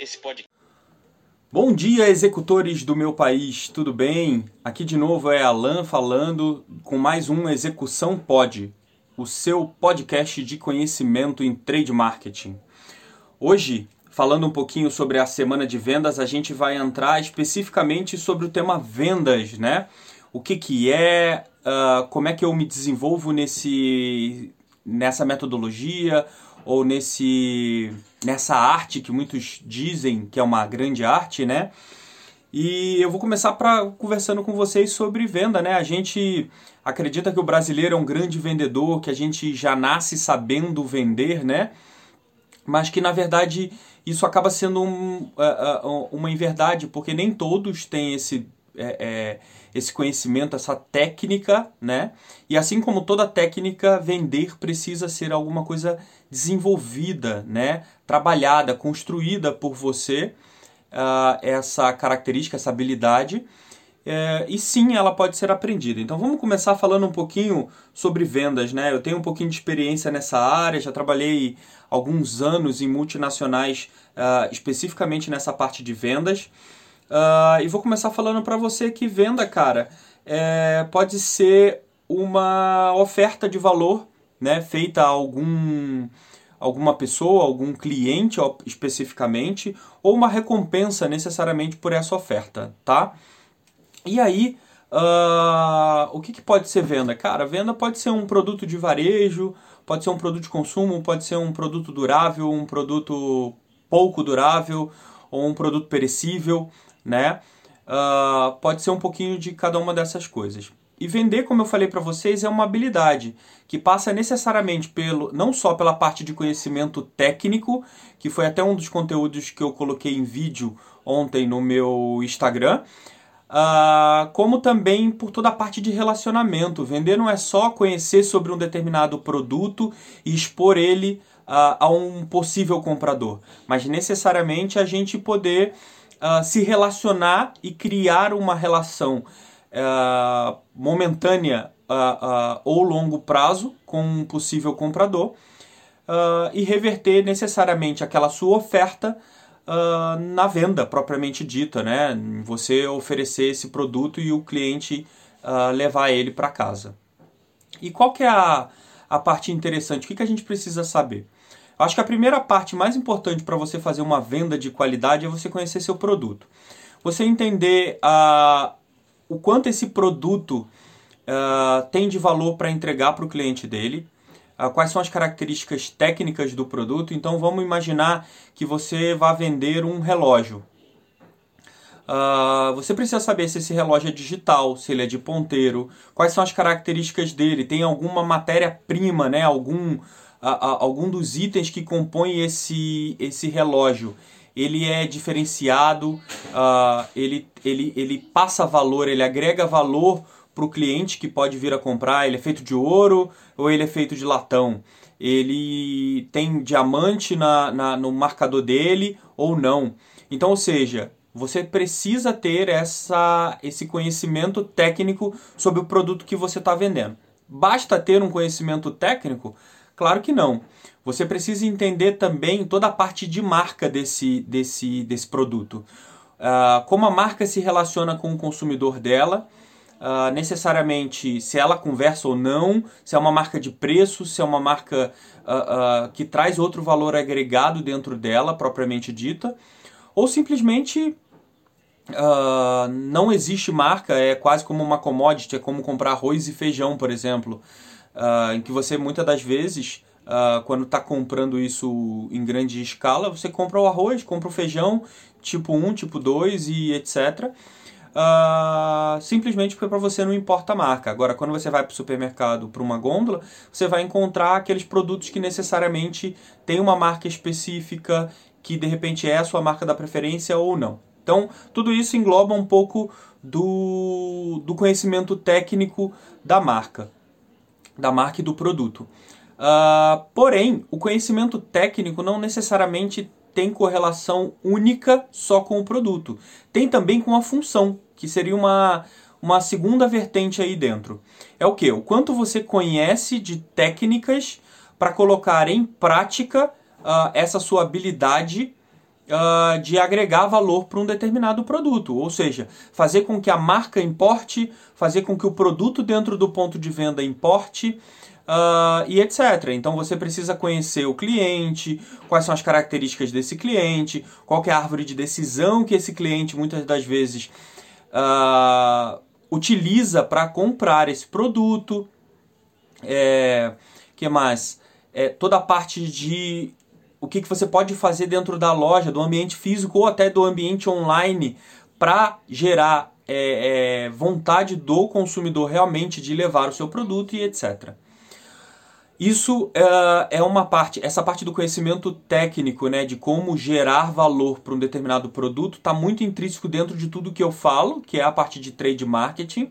esse podcast. Bom dia, executores do meu país, tudo bem? Aqui de novo é Alan falando com mais um Execução Pod, o seu podcast de conhecimento em trade marketing. Hoje, falando um pouquinho sobre a semana de vendas, a gente vai entrar especificamente sobre o tema vendas, né? O que, que é, uh, como é que eu me desenvolvo nesse, nessa metodologia ou nesse nessa arte que muitos dizem que é uma grande arte, né? E eu vou começar pra, conversando com vocês sobre venda, né? A gente acredita que o brasileiro é um grande vendedor, que a gente já nasce sabendo vender, né? Mas que na verdade isso acaba sendo um, uh, uh, uma inverdade, porque nem todos têm esse, é, é, esse conhecimento, essa técnica, né? E assim como toda técnica, vender precisa ser alguma coisa desenvolvida, né? Trabalhada, construída por você, uh, essa característica, essa habilidade. É, e sim, ela pode ser aprendida. Então vamos começar falando um pouquinho sobre vendas, né? Eu tenho um pouquinho de experiência nessa área, já trabalhei alguns anos em multinacionais, uh, especificamente nessa parte de vendas. Uh, e vou começar falando para você que venda, cara, é, pode ser uma oferta de valor né, feita a algum alguma pessoa, algum cliente especificamente, ou uma recompensa necessariamente por essa oferta, tá? E aí, uh, o que, que pode ser venda? Cara, venda pode ser um produto de varejo, pode ser um produto de consumo, pode ser um produto durável, um produto pouco durável, ou um produto perecível, né? Uh, pode ser um pouquinho de cada uma dessas coisas. E vender, como eu falei para vocês, é uma habilidade que passa necessariamente pelo não só pela parte de conhecimento técnico, que foi até um dos conteúdos que eu coloquei em vídeo ontem no meu Instagram, uh, como também por toda a parte de relacionamento. Vender não é só conhecer sobre um determinado produto e expor ele uh, a um possível comprador, mas necessariamente a gente poder uh, se relacionar e criar uma relação uh, momentânea uh, ou longo prazo com um possível comprador e reverter necessariamente aquela sua oferta na venda propriamente dita, né? Você oferecer esse produto e o cliente levar ele para casa. E qual que é a, a parte interessante? O que, que a gente precisa saber? Acho que a primeira parte mais importante para você fazer uma venda de qualidade é você conhecer seu produto. Você entender a, o quanto esse produto uh, tem de valor para entregar para o cliente dele, uh, quais são as características técnicas do produto. Então vamos imaginar que você vai vender um relógio. Uh, você precisa saber se esse relógio é digital, se ele é de ponteiro, quais são as características dele, tem alguma matéria-prima, né? algum, algum dos itens que compõem esse, esse relógio ele é diferenciado, uh, ele, ele, ele passa valor, ele agrega valor para o cliente que pode vir a comprar. Ele é feito de ouro ou ele é feito de latão? Ele tem diamante na, na, no marcador dele ou não? Então, ou seja, você precisa ter essa, esse conhecimento técnico sobre o produto que você está vendendo. Basta ter um conhecimento técnico? Claro que não. Você precisa entender também toda a parte de marca desse, desse, desse produto. Uh, como a marca se relaciona com o consumidor dela, uh, necessariamente se ela conversa ou não, se é uma marca de preço, se é uma marca uh, que traz outro valor agregado dentro dela, propriamente dita, ou simplesmente não existe marca, é quase como uma commodity, é como comprar arroz e feijão, por exemplo, em que você muitas das vezes Uh, quando está comprando isso em grande escala, você compra o arroz, compra o feijão, tipo 1, tipo 2 e etc. Uh, ah, simplesmente porque para você não importa a marca. Agora, quando você vai para o supermercado, para uma gôndola, você vai encontrar aqueles produtos que necessariamente têm uma marca específica, que de repente é a sua marca da preferência ou não. Então, tudo isso engloba um pouco do, do conhecimento técnico da marca, da marca e do produto. Uh, porém, o conhecimento técnico não necessariamente tem correlação única só com o produto. Tem também com a função, que seria uma, uma segunda vertente aí dentro. É o que? O quanto você conhece de técnicas para colocar em prática uh, essa sua habilidade uh, de agregar valor para um determinado produto, ou seja, fazer com que a marca importe, fazer com que o produto dentro do ponto de venda importe. Uh, e etc. Então você precisa conhecer o cliente, quais são as características desse cliente, qual é a árvore de decisão que esse cliente muitas das vezes uh, utiliza para comprar esse produto. É, que mais? É, toda a parte de o que, que você pode fazer dentro da loja, do ambiente físico ou até do ambiente online para gerar é, é, vontade do consumidor realmente de levar o seu produto e etc. Isso é, é uma parte, essa parte do conhecimento técnico, né, de como gerar valor para um determinado produto, está muito intrínseco dentro de tudo que eu falo, que é a parte de trade marketing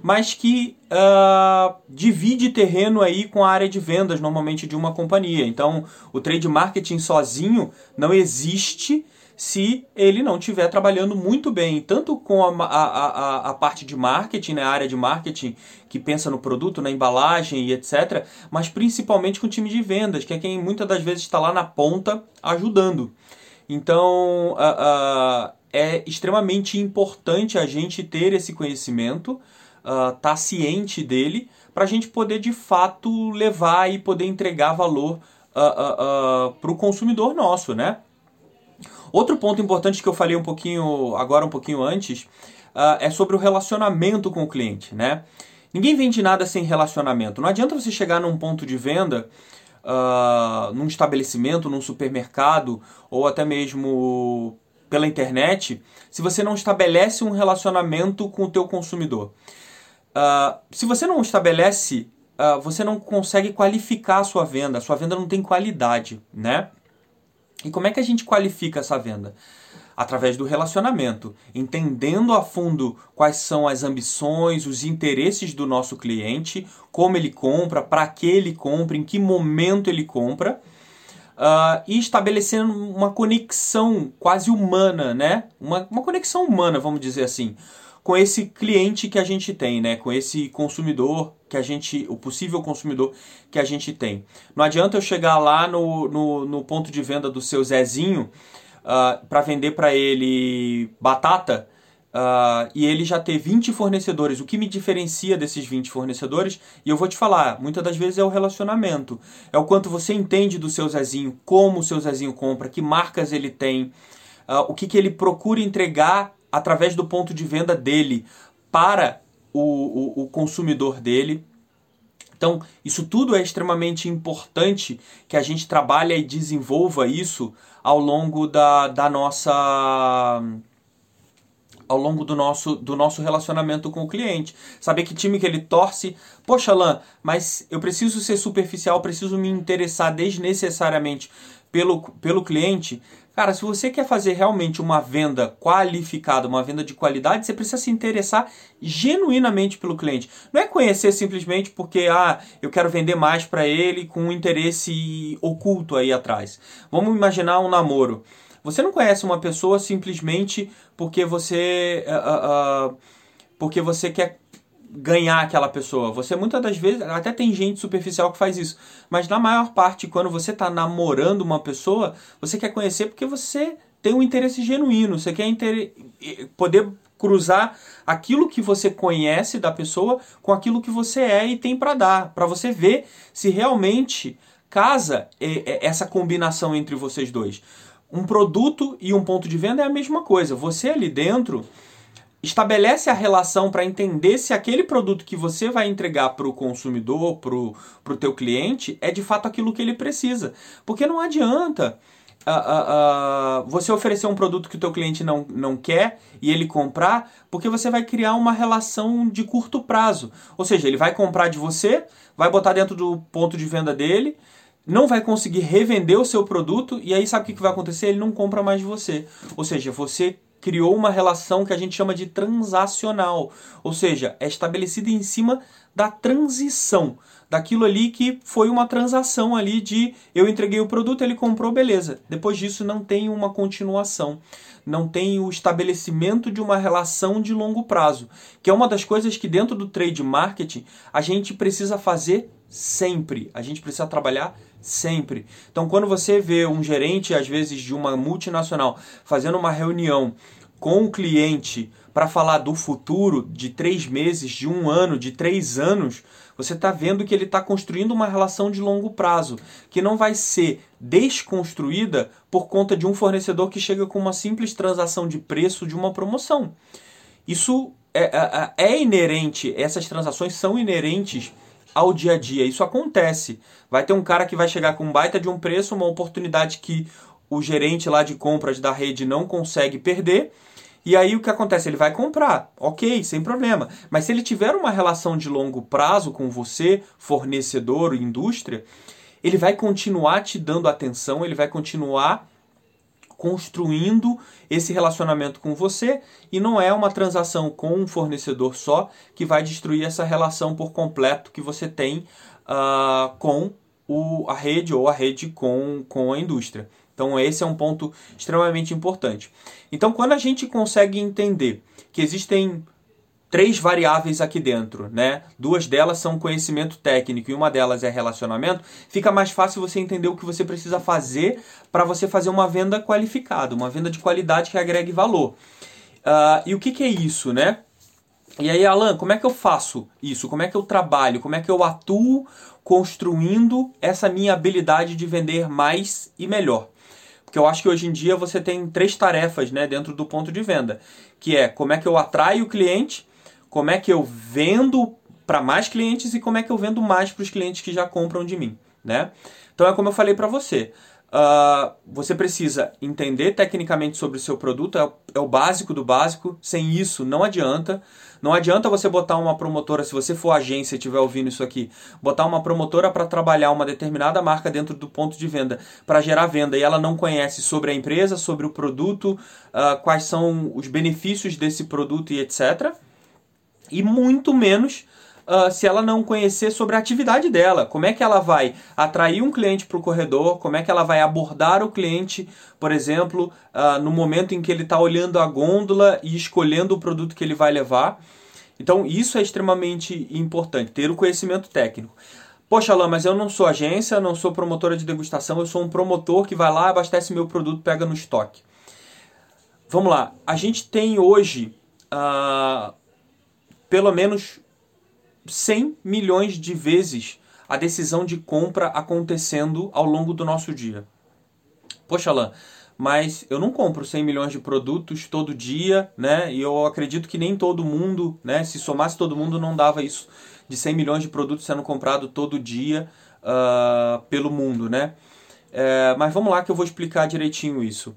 mas que uh, divide terreno aí com a área de vendas normalmente de uma companhia. Então, o trade marketing sozinho não existe se ele não estiver trabalhando muito bem, tanto com a, a, a, a, parte de marketing, né, a área de marketing que pensa no produto, na embalagem e etc., mas principalmente com o time de vendas, que é quem muitas das vezes está lá na ponta ajudando. Então, uh, uh, é extremamente importante a gente ter esse conhecimento uh, tá ciente dele para a gente poder de fato levar e poder entregar valor uh, uh, para o consumidor nosso, né? Outro ponto importante que eu falei um pouquinho agora um pouquinho antes é sobre o relacionamento com o cliente, né? Ninguém vende nada sem relacionamento. Não adianta você chegar num ponto de venda, num estabelecimento, num supermercado ou até mesmo pela internet, se você não estabelece um relacionamento com o teu consumidor. Uh, se você não estabelece, uh, você não consegue qualificar a sua venda. A sua venda não tem qualidade, né? E como é que a gente qualifica essa venda? Através do relacionamento, entendendo a fundo quais são as ambições, os interesses do nosso cliente, como ele compra, para que ele compra, em que momento ele compra. Uh, e estabelecendo uma conexão quase humana, né? Uma, uma conexão humana, vamos dizer assim com esse cliente que a gente tem, né? Com esse consumidor que a gente, o possível consumidor que a gente tem. Não adianta eu chegar lá no, no, no ponto de venda do seu Zezinho uh, ah, para vender para ele batata uh, e ele já ter 20 fornecedores. O que me diferencia desses 20 fornecedores? E eu vou te falar, muitas das vezes é o relacionamento. É o quanto você entende do seu Zezinho, como o seu Zezinho compra, que marcas ele tem, uh, o que, que ele procura entregar através do ponto de venda dele para o, o, o consumidor dele. Então, isso tudo é extremamente importante que a gente trabalhe e desenvolva isso ao longo da, da nossa ao longo do nosso, do nosso relacionamento com o cliente. Saber que time que ele torce. Poxa, Lan, mas eu preciso ser superficial, preciso me interessar desnecessariamente pelo, pelo cliente. Cara, se você quer fazer realmente uma venda qualificada, uma venda de qualidade, você precisa se interessar genuinamente pelo cliente. Não é conhecer simplesmente porque ah, eu quero vender mais para ele com um interesse oculto aí atrás. Vamos imaginar um namoro. Você não conhece uma pessoa simplesmente porque você uh, uh, porque você quer ganhar aquela pessoa. Você muitas das vezes, até tem gente superficial que faz isso, mas na maior parte, quando você está namorando uma pessoa, você quer conhecer porque você tem um interesse genuíno, você quer inter... poder cruzar aquilo que você conhece da pessoa com aquilo que você é e tem para dar, para você ver se realmente casa essa combinação entre vocês dois. Um produto e um ponto de venda é a mesma coisa. Você ali dentro estabelece a relação para entender se aquele produto que você vai entregar para o consumidor, para o teu cliente, é de fato aquilo que ele precisa. Porque não adianta uh, uh, uh, você oferecer um produto que o teu cliente não, não quer e ele comprar, porque você vai criar uma relação de curto prazo. Ou seja, ele vai comprar de você, vai botar dentro do ponto de venda dele, não vai conseguir revender o seu produto e aí sabe o que vai acontecer? Ele não compra mais de você. Ou seja, você criou uma relação que a gente chama de transacional, ou seja, é estabelecida em cima da transição, daquilo ali que foi uma transação ali de eu entreguei o produto, ele comprou, beleza. Depois disso não tem uma continuação, não tem o estabelecimento de uma relação de longo prazo, que é uma das coisas que dentro do trade marketing a gente precisa fazer sempre. A gente precisa trabalhar Sempre. Então, quando você vê um gerente, às vezes, de uma multinacional, fazendo uma reunião com o cliente para falar do futuro de três meses, de um ano, de três anos, você está vendo que ele está construindo uma relação de longo prazo, que não vai ser desconstruída por conta de um fornecedor que chega com uma simples transação de preço de uma promoção. Isso é, é, é inerente, essas transações são inerentes ao dia a dia. Isso acontece. Vai ter um cara que vai chegar com um baita de um preço, uma oportunidade que o gerente lá de compras da rede não consegue perder. E aí o que acontece? Ele vai comprar, ok, sem problema. Mas se ele tiver uma relação de longo prazo com você, fornecedor, indústria, ele vai continuar te dando atenção, ele vai continuar construindo esse relacionamento com você e não é uma transação com um fornecedor só que vai destruir essa relação por completo que você tem uh, com o, a rede ou a rede com, com a indústria. Então, esse é um ponto extremamente importante. Então, quando a gente consegue entender que existem três variáveis aqui dentro, né? Duas delas são conhecimento técnico e uma delas é relacionamento. Fica mais fácil você entender o que você precisa fazer para você fazer uma venda qualificada, uma venda de qualidade que agregue valor. Uh, e o que, que é isso, né? E aí, Alan, como é que eu faço isso? Como é que eu trabalho? Como é que eu atuo construindo essa minha habilidade de vender mais e melhor? Porque eu acho que hoje em dia você tem três tarefas né, dentro do ponto de venda, que é como é que eu atraio o cliente, como é que eu vendo para mais clientes e como é que eu vendo mais para os clientes que já compram de mim, né? Então é como eu falei para você. Uh, você precisa entender tecnicamente sobre o seu produto, é o, é o, básico do básico. Sem isso, não adianta. Não adianta você botar uma promotora, se você for agência e estiver ouvindo isso aqui, botar uma promotora para trabalhar uma determinada marca dentro do ponto de venda, para gerar venda, e ela não conhece sobre a empresa, sobre o produto, uh, quais são os benefícios desse produto e etc e muito menos uh, se ela não conhecer sobre a atividade dela. Como é que ela vai atrair um cliente para o corredor, como é que ela vai abordar o cliente, por exemplo, uh, no momento em que ele está olhando a gôndola e escolhendo o produto que ele vai levar. Então, isso é extremamente importante, ter o conhecimento técnico. Poxa, Alain, mas eu não sou agência, não sou promotora de degustação, eu sou um promotor que vai lá, abastece meu produto, pega no estoque. Vamos lá, a gente tem hoje uh, pelo menos 100 milhões de vezes a decisão de compra acontecendo ao longo do nosso dia. Poxa, Alain, mas eu não compro 100 milhões de produtos todo dia, né? E eu acredito que nem todo mundo, né? Se somasse todo mundo, não dava isso de 100 milhões de produtos sendo comprado todo dia uh, pelo mundo, né? É, mas vamos lá que eu vou explicar direitinho isso.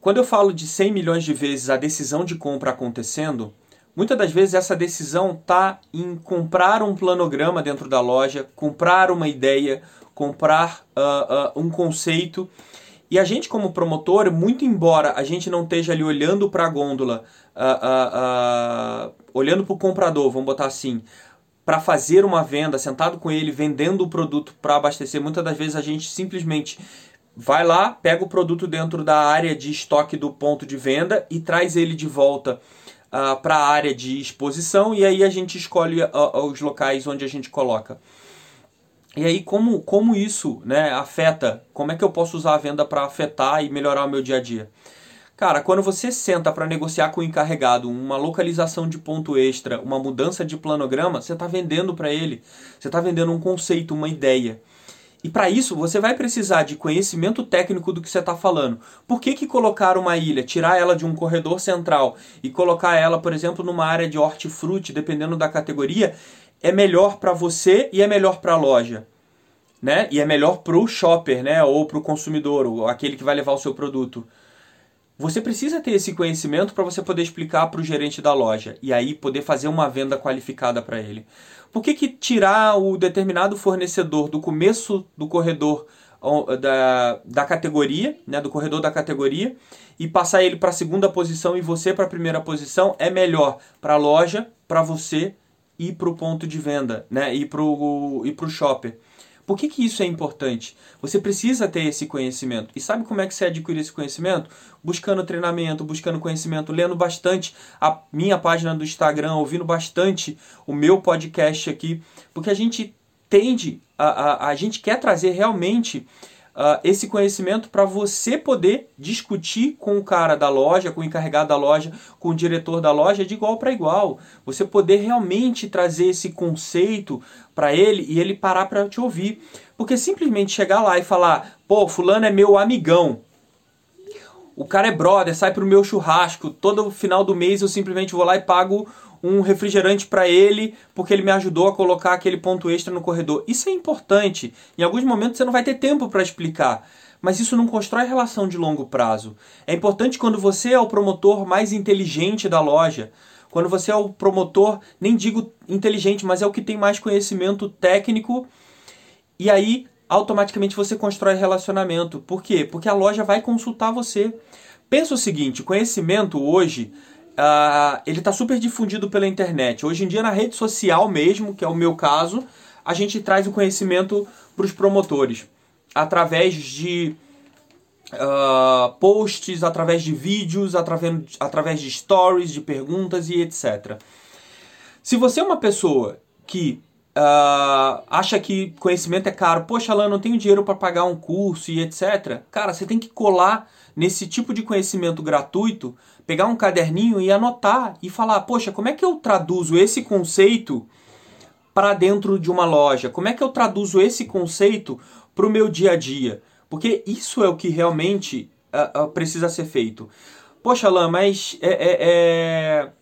Quando eu falo de 100 milhões de vezes a decisão de compra acontecendo, Muitas das vezes essa decisão está em comprar um planograma dentro da loja, comprar uma ideia, comprar uh, uh, um conceito. E a gente, como promotor, muito embora a gente não esteja ali olhando para a gôndola, uh, olhando para o comprador, vamos botar assim, para fazer uma venda, sentado com ele, vendendo o produto para abastecer, muitas das vezes a gente simplesmente vai lá, pega o produto dentro da área de estoque do ponto de venda e traz ele de volta uh, ah, para a área de exposição e aí a gente escolhe uh, os locais onde a gente coloca. E aí como, como isso né, afeta, como é que eu posso usar a venda para afetar e melhorar o meu dia a dia? Cara, quando você senta para negociar com o encarregado uma localização de ponto extra, uma mudança de planograma, você está vendendo para ele, você está vendendo um conceito, uma ideia. E para isso você vai precisar de conhecimento técnico do que você está falando. Por que, que colocar uma ilha, tirar ela de um corredor central e colocar ela, por exemplo, numa área de hortifruti, dependendo da categoria, é melhor para você e é melhor para a loja? Né? E é melhor para o shopper, né? ou para o consumidor, ou aquele que vai levar o seu produto. Você precisa ter esse conhecimento para você poder explicar para o gerente da loja e aí poder fazer uma venda qualificada para ele. Por que, que tirar o determinado fornecedor do começo do corredor da, da categoria, né, do corredor da categoria, e passar ele para a segunda posição e você para a primeira posição é melhor para a loja, para você e para o ponto de venda, né, e para o e shopper. Por que, que isso é importante? Você precisa ter esse conhecimento. E sabe como é que você adquire esse conhecimento? Buscando treinamento, buscando conhecimento, lendo bastante a minha página do Instagram, ouvindo bastante o meu podcast aqui, porque a gente tende, a, a, a gente quer trazer realmente uh, esse conhecimento para você poder discutir com o cara da loja, com o encarregado da loja, com o diretor da loja de igual para igual. Você poder realmente trazer esse conceito para ele e ele parar para te ouvir. Porque simplesmente chegar lá e falar, pô, fulano é meu amigão. O cara é brother, sai pro meu churrasco. Todo final do mês eu simplesmente vou lá e pago um refrigerante para ele porque ele me ajudou a colocar aquele ponto extra no corredor. Isso é importante. Em alguns momentos você não vai ter tempo para explicar, mas isso não constrói relação de longo prazo. É importante quando você é o promotor mais inteligente da loja, quando você é o promotor, nem digo inteligente, mas é o que tem mais conhecimento técnico, e aí automaticamente você constrói relacionamento. Por quê? Porque a loja vai consultar você. Pensa o seguinte: conhecimento hoje uh, ele está super difundido pela internet. Hoje em dia, na rede social mesmo, que é o meu caso, a gente traz o conhecimento para os promotores através de uh, posts, através de vídeos, através, através de stories, de perguntas e etc. Se você é uma pessoa que uh, acha que conhecimento é caro, poxa, Alan, não tenho dinheiro para pagar um curso e etc. Cara, você tem que colar nesse tipo de conhecimento gratuito pegar um caderninho e anotar e falar, poxa, como é que eu traduzo esse conceito para dentro de uma loja? Como é que eu traduzo esse conceito para o meu dia a dia? Porque isso é o que realmente uh, uh, precisa ser feito. Poxa, Alain, mas é, é, é...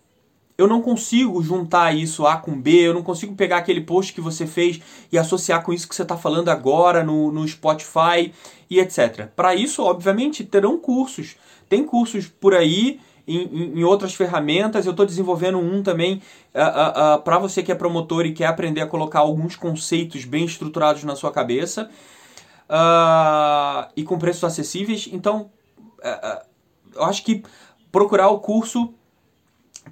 eu não consigo juntar isso A com B, eu não consigo pegar aquele post que você fez e associar com isso que você está falando agora no, no Spotify e etc. Para isso, obviamente, terão cursos. Tem cursos por aí em, em outras ferramentas. Eu estou desenvolvendo um também uh, uh, uh, para você que é promotor e quer aprender a colocar alguns conceitos bem estruturados na sua cabeça e com preços acessíveis. Então, eu acho que procurar o curso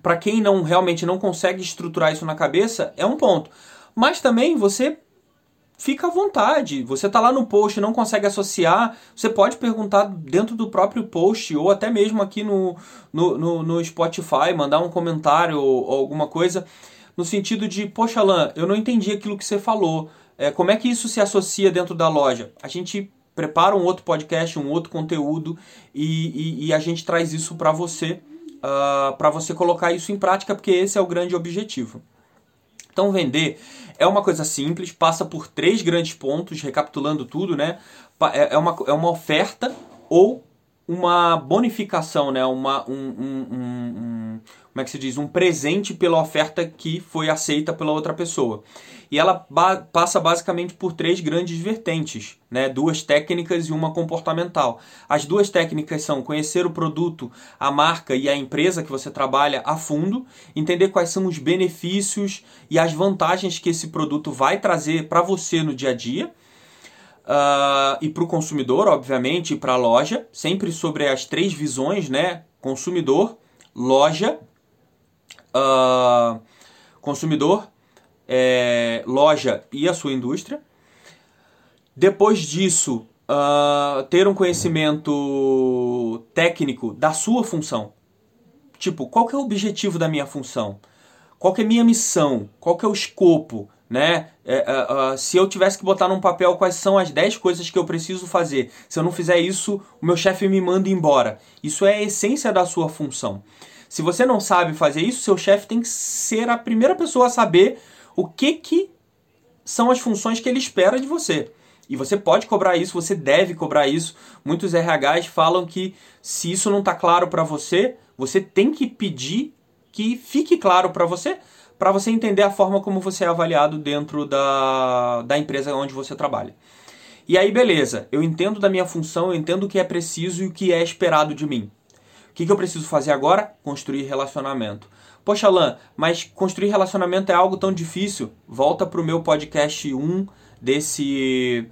para quem não realmente não consegue estruturar isso na cabeça é um ponto. Mas também você fica à vontade. Você está lá no post, não consegue associar, você pode perguntar dentro do próprio post ou até mesmo aqui no, no, no, no Spotify, mandar um comentário ou, ou, alguma coisa no sentido de, poxa, Alan, eu não entendi aquilo que você falou. É, como é que isso se associa dentro da loja? A gente prepara um outro podcast, um outro conteúdo e, e, e a gente traz isso para você, uh, ah, para você colocar isso em prática, porque esse é o grande objetivo. Então, vender é uma coisa simples, passa por três grandes pontos, recapitulando tudo, né? É, é uma, é uma oferta ou uma bonificação, né? Uma, um, um, um, como é que se diz? Um presente pela oferta que foi aceita pela outra pessoa. E ela ba passa basicamente por três grandes vertentes, né? duas técnicas e uma comportamental. As duas técnicas são conhecer o produto, a marca e a empresa que você trabalha a fundo, entender quais são os benefícios e as vantagens que esse produto vai trazer para você no dia a dia. Uh, e para o consumidor, obviamente, e para a loja, sempre sobre as três visões, né? Consumidor, loja, uh, consumidor, é, loja e a sua indústria. Depois disso, uh, ter um conhecimento técnico da sua função. Tipo, qual é o objetivo da minha função? Qual é a minha missão? Qual é o escopo? Né? Uh, uh, se eu tivesse que botar num papel quais são as 10 coisas que eu preciso fazer, se eu não fizer isso, o meu chefe me manda embora. Isso é a essência da sua função. Se você não sabe fazer isso, seu chefe tem que ser a primeira pessoa a saber o que, que são as funções que ele espera de você. E você pode cobrar isso, você deve cobrar isso. Muitos RHs falam que se isso não está claro para você, você tem que pedir que fique claro para você, para você entender a forma como você é avaliado dentro da, da empresa onde você trabalha. E aí, beleza, eu entendo da minha função, eu entendo o que é preciso e o que é esperado de mim. Que, que eu preciso fazer agora? Construir relacionamento. Poxa, Alan, mas construir relacionamento é algo tão difícil. Volta para o meu podcast 1 desse,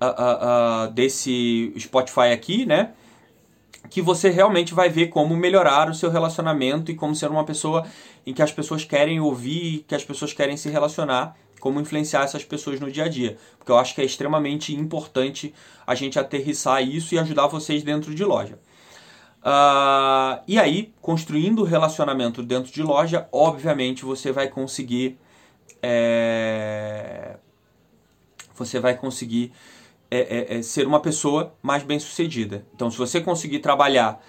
uh, uh, uh, desse Spotify aqui, né? Que você realmente vai ver como melhorar o seu relacionamento e como ser uma pessoa em que as pessoas querem ouvir, que as pessoas querem se relacionar, como influenciar essas pessoas no dia a dia. Porque eu acho que é extremamente importante a gente aterrissar isso e ajudar vocês dentro de loja. Uh, e aí, construindo relacionamento dentro de loja, obviamente você vai conseguir é, você vai conseguir é, é, ser uma pessoa mais bem sucedida. Então, se você conseguir trabalhar,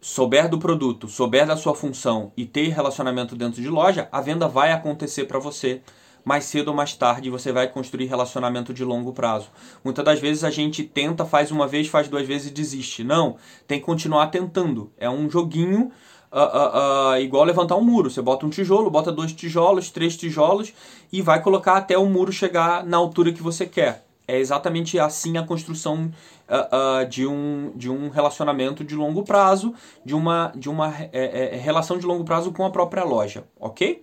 souber do produto, souber da sua função e ter relacionamento dentro de loja, a venda vai acontecer para você mais cedo ou mais tarde você vai construir relacionamento de longo prazo. Muitas das vezes a gente tenta, faz uma vez, faz duas vezes e desiste. Não, tem que continuar tentando. É um joguinho uh, uh, uh, igual levantar um muro. Você bota um tijolo, bota dois tijolos, três tijolos e vai colocar até o muro chegar na altura que você quer. É exatamente assim a construção uh, uh, de, um, de um relacionamento de longo prazo, de uma, de uma é, é, relação de longo prazo com a própria loja, ok?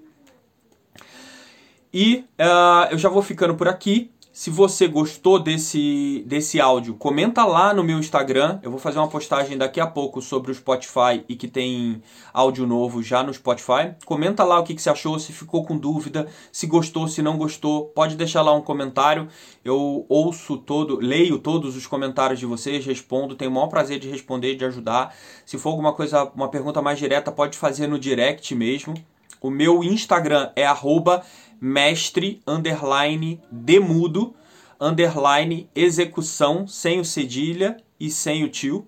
E uh, eu já vou ficando por aqui. Se você gostou desse, desse áudio, comenta lá no meu Instagram. Eu vou fazer uma postagem daqui a pouco sobre o Spotify e que tem áudio novo já no Spotify. Comenta lá o que, que você achou, se ficou com dúvida, se gostou, se não gostou. Pode deixar lá um comentário. Eu ouço todo, leio todos os comentários de vocês, respondo. Tenho o maior prazer de responder, de ajudar. Se for alguma coisa, uma pergunta mais direta, pode fazer no direct mesmo. O meu Instagram é arroba mestre, underline, demudo, underline, execução, sem o cedilha e sem o tio.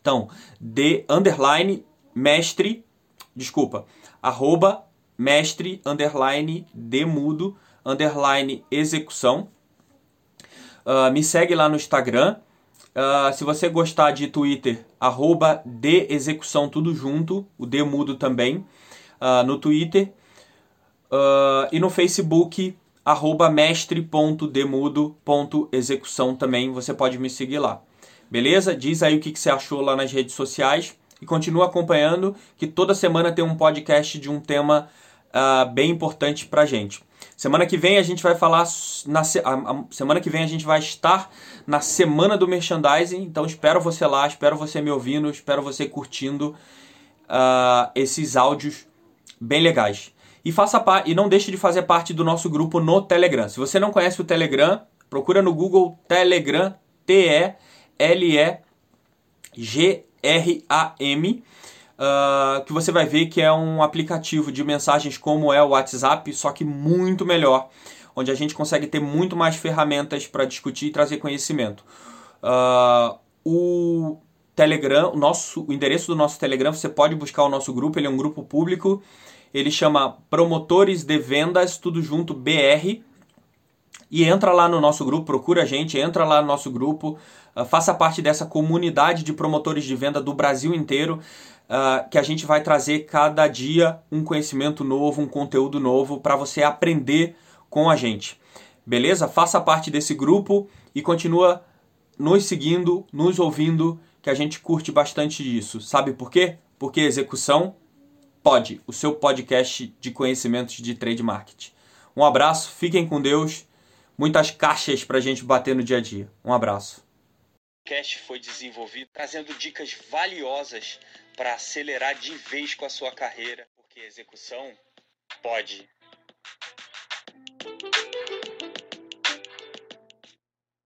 Então, de, underline, mestre, desculpa, arroba, mestre, underline, demudo, underline, execução. Uh, me segue lá no Instagram. Uh, se você gostar de Twitter, arroba de execução tudo junto, o demudo também, uh, no Twitter. Uh, e no Facebook, arroba mestre.demudo.execução também, você pode me seguir lá. Beleza? Diz aí o que, que você achou lá nas redes sociais e continua acompanhando que toda semana tem um podcast de um tema uh, bem importante pra gente. Semana que vem a gente vai falar na a, semana que vem a gente vai estar na semana do merchandising, então espero você lá, espero você me ouvindo, espero você curtindo uh, esses áudios bem legais. E, faça e não deixe de fazer parte do nosso grupo no Telegram. Se você não conhece o Telegram, procura no Google Telegram, T-E-L-E-G-R-A-M, uh, que você vai ver que é um aplicativo de mensagens como é o WhatsApp, só que muito melhor, onde a gente consegue ter muito mais ferramentas para discutir e trazer conhecimento. Uh, o Telegram, o, nosso, o endereço do nosso Telegram, você pode buscar o nosso grupo, ele é um grupo público ele chama Promotores de Vendas, tudo junto, BR. E entra lá no nosso grupo, procura a gente, entra lá no nosso grupo, uh, faça parte dessa comunidade de promotores de venda do Brasil inteiro, uh, que a gente vai trazer cada dia um conhecimento novo, um conteúdo novo para você aprender com a gente. Beleza? Faça parte desse grupo e continua nos seguindo, nos ouvindo, que a gente curte bastante disso. Sabe por quê? Porque execução Pod, o seu podcast de conhecimentos de trade marketing. Um abraço, fiquem com Deus. Muitas caixas para a gente bater no dia a dia. Um abraço. O podcast foi desenvolvido trazendo dicas valiosas para acelerar de vez com a sua carreira, porque execução pode.